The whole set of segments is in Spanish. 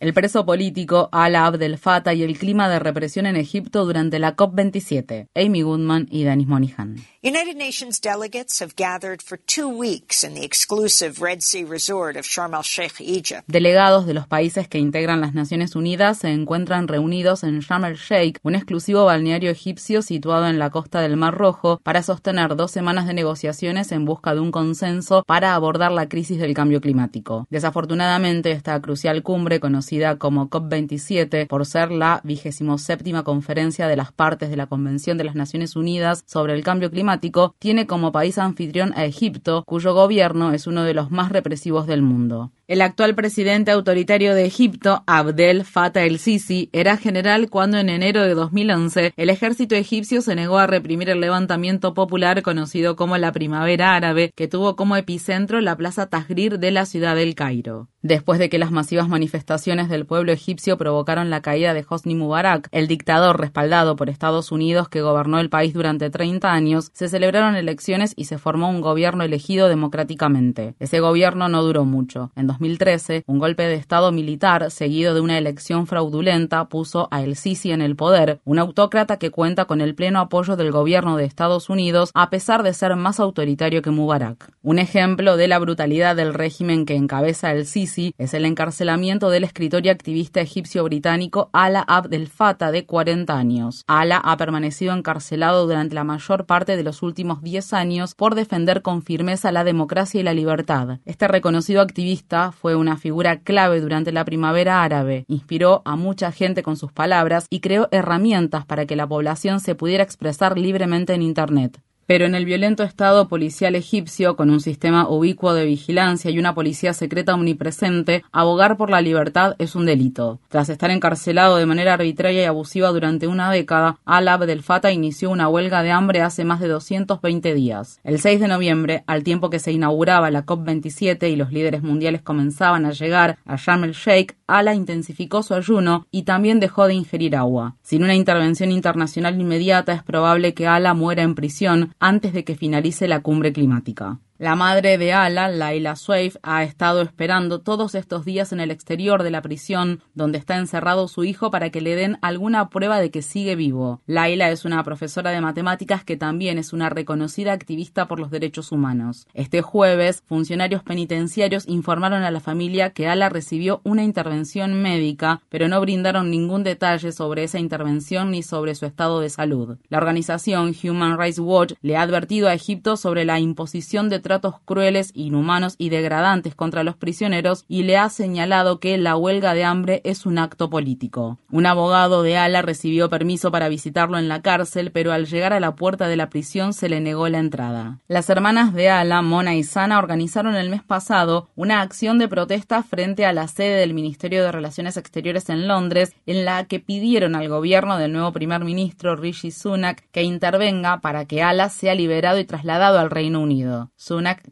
El preso político Ala Abdel Fattah y el clima de represión en Egipto durante la COP27. Amy Goodman y Danis Monihan. United Nations delegates have gathered for two weeks in the exclusive Red Sea resort of Sharm el-Sheikh, Egypt. Delegados de los países que integran las Naciones Unidas se encuentran reunidos en Sharm el-Sheikh, un exclusivo balneario egipcio situado en la costa del Mar Rojo, para sostener dos semanas de negociaciones en busca de un consenso para abordar la crisis del cambio climático. Desafortunadamente, esta crucial cumbre, conocida como COP27 por ser la vigésimo séptima conferencia de las partes de la Convención de las Naciones Unidas sobre el cambio climático, tiene como país anfitrión a Egipto, cuyo gobierno es uno de los más represivos del mundo. El actual presidente autoritario de Egipto, Abdel Fattah el-Sisi, era general cuando en enero de 2011 el ejército egipcio se negó a reprimir el levantamiento popular conocido como la Primavera Árabe, que tuvo como epicentro la plaza Tahrir de la ciudad del Cairo. Después de que las masivas manifestaciones del pueblo egipcio provocaron la caída de Hosni Mubarak, el dictador respaldado por Estados Unidos que gobernó el país durante 30 años, se celebraron elecciones y se formó un gobierno elegido democráticamente. Ese gobierno no duró mucho. En 2013, un golpe de Estado militar, seguido de una elección fraudulenta, puso a El Sisi en el poder, un autócrata que cuenta con el pleno apoyo del gobierno de Estados Unidos, a pesar de ser más autoritario que Mubarak. Un ejemplo de la brutalidad del régimen que encabeza El Sisi es el encarcelamiento del escritor y activista egipcio-británico Ala Abdel Fattah, de 40 años. Ala ha permanecido encarcelado durante la mayor parte de los últimos 10 años por defender con firmeza la democracia y la libertad. Este reconocido activista fue una figura clave durante la primavera árabe, inspiró a mucha gente con sus palabras y creó herramientas para que la población se pudiera expresar libremente en Internet. Pero en el violento estado policial egipcio, con un sistema ubicuo de vigilancia y una policía secreta omnipresente, abogar por la libertad es un delito. Tras estar encarcelado de manera arbitraria y abusiva durante una década, Al Abdel Fattah inició una huelga de hambre hace más de 220 días. El 6 de noviembre, al tiempo que se inauguraba la COP27 y los líderes mundiales comenzaban a llegar a Sharm el-Sheikh, Ala intensificó su ayuno y también dejó de ingerir agua. Sin una intervención internacional inmediata, es probable que Ala muera en prisión antes de que finalice la cumbre climática. La madre de Ala, Laila Swaif, ha estado esperando todos estos días en el exterior de la prisión donde está encerrado su hijo para que le den alguna prueba de que sigue vivo. Laila es una profesora de matemáticas que también es una reconocida activista por los derechos humanos. Este jueves, funcionarios penitenciarios informaron a la familia que Ala recibió una intervención médica, pero no brindaron ningún detalle sobre esa intervención ni sobre su estado de salud. La organización Human Rights Watch le ha advertido a Egipto sobre la imposición de tratos crueles, inhumanos y degradantes contra los prisioneros y le ha señalado que la huelga de hambre es un acto político. Un abogado de Ala recibió permiso para visitarlo en la cárcel, pero al llegar a la puerta de la prisión se le negó la entrada. Las hermanas de Ala, Mona y Sana, organizaron el mes pasado una acción de protesta frente a la sede del Ministerio de Relaciones Exteriores en Londres, en la que pidieron al gobierno del nuevo primer ministro Rishi Sunak que intervenga para que Ala sea liberado y trasladado al Reino Unido.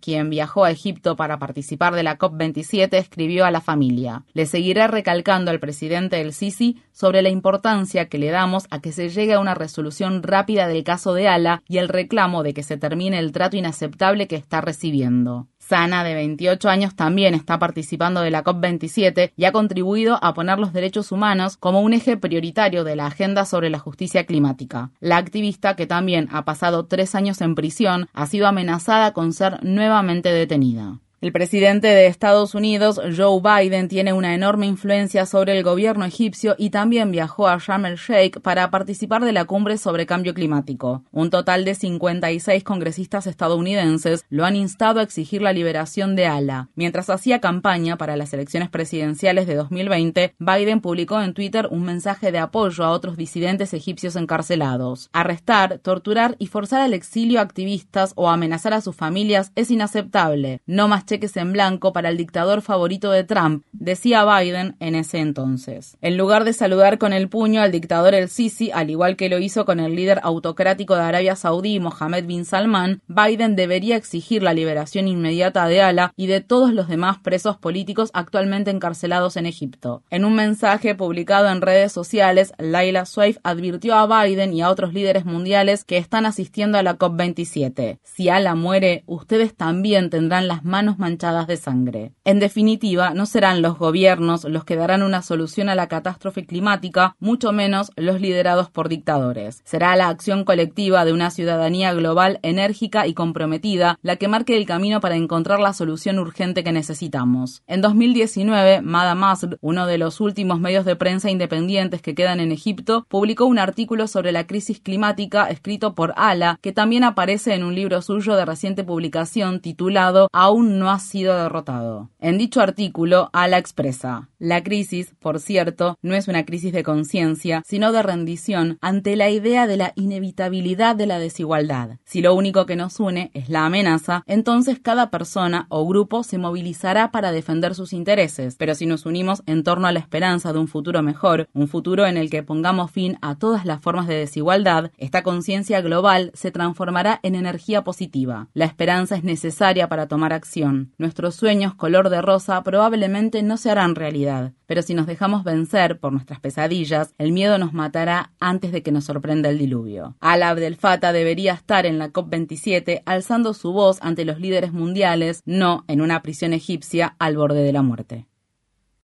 Quien viajó a Egipto para participar de la COP27, escribió a la familia: Le seguiré recalcando al presidente El Sisi sobre la importancia que le damos a que se llegue a una resolución rápida del caso de Ala y el reclamo de que se termine el trato inaceptable que está recibiendo. Sana, de 28 años, también está participando de la COP27 y ha contribuido a poner los derechos humanos como un eje prioritario de la agenda sobre la justicia climática. La activista, que también ha pasado tres años en prisión, ha sido amenazada con ser nuevamente detenida. El presidente de Estados Unidos, Joe Biden, tiene una enorme influencia sobre el gobierno egipcio y también viajó a Sharm el-Sheikh para participar de la cumbre sobre cambio climático. Un total de 56 congresistas estadounidenses lo han instado a exigir la liberación de Ala. Mientras hacía campaña para las elecciones presidenciales de 2020, Biden publicó en Twitter un mensaje de apoyo a otros disidentes egipcios encarcelados. Arrestar, torturar y forzar al exilio a activistas o amenazar a sus familias es inaceptable. No más cheques en blanco para el dictador favorito de Trump, decía Biden en ese entonces. En lugar de saludar con el puño al dictador el Sisi, al igual que lo hizo con el líder autocrático de Arabia Saudí, Mohammed bin Salman, Biden debería exigir la liberación inmediata de Ala y de todos los demás presos políticos actualmente encarcelados en Egipto. En un mensaje publicado en redes sociales, Laila Swaif advirtió a Biden y a otros líderes mundiales que están asistiendo a la COP27. Si Ala muere, ustedes también tendrán las manos manchadas de sangre. En definitiva, no serán los gobiernos los que darán una solución a la catástrofe climática, mucho menos los liderados por dictadores. Será la acción colectiva de una ciudadanía global enérgica y comprometida la que marque el camino para encontrar la solución urgente que necesitamos. En 2019, Mada Masr, uno de los últimos medios de prensa independientes que quedan en Egipto, publicó un artículo sobre la crisis climática escrito por Ala, que también aparece en un libro suyo de reciente publicación titulado Aún no ha sido derrotado. En dicho artículo, Ala expresa, la crisis, por cierto, no es una crisis de conciencia, sino de rendición ante la idea de la inevitabilidad de la desigualdad. Si lo único que nos une es la amenaza, entonces cada persona o grupo se movilizará para defender sus intereses. Pero si nos unimos en torno a la esperanza de un futuro mejor, un futuro en el que pongamos fin a todas las formas de desigualdad, esta conciencia global se transformará en energía positiva. La esperanza es necesaria para tomar acción. Nuestros sueños color de rosa probablemente no se harán realidad, pero si nos dejamos vencer por nuestras pesadillas, el miedo nos matará antes de que nos sorprenda el diluvio. Al Abdel Fattah debería estar en la COP27 alzando su voz ante los líderes mundiales, no en una prisión egipcia al borde de la muerte.